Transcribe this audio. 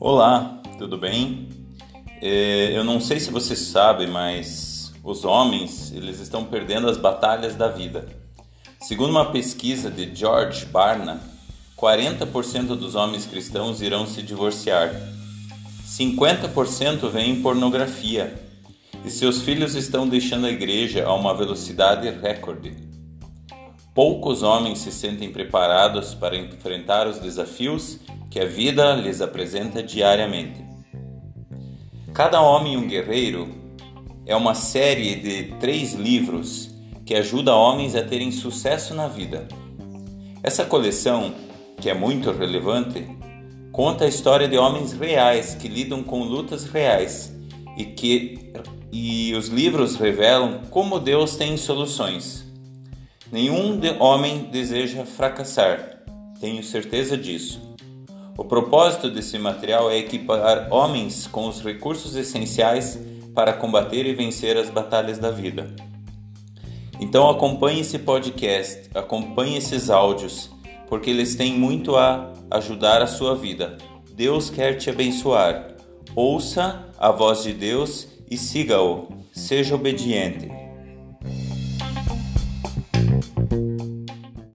Olá, tudo bem? É, eu não sei se você sabe, mas os homens eles estão perdendo as batalhas da vida. Segundo uma pesquisa de George Barna, 40% dos homens cristãos irão se divorciar. 50% vêm pornografia. E seus filhos estão deixando a igreja a uma velocidade recorde. Poucos homens se sentem preparados para enfrentar os desafios que a vida lhes apresenta diariamente. Cada Homem um Guerreiro é uma série de três livros que ajuda homens a terem sucesso na vida. Essa coleção, que é muito relevante, conta a história de homens reais que lidam com lutas reais e que e os livros revelam como Deus tem soluções. Nenhum homem deseja fracassar, tenho certeza disso. O propósito desse material é equipar homens com os recursos essenciais para combater e vencer as batalhas da vida. Então acompanhe esse podcast, acompanhe esses áudios, porque eles têm muito a ajudar a sua vida. Deus quer te abençoar. Ouça a voz de Deus e siga-o. Seja obediente.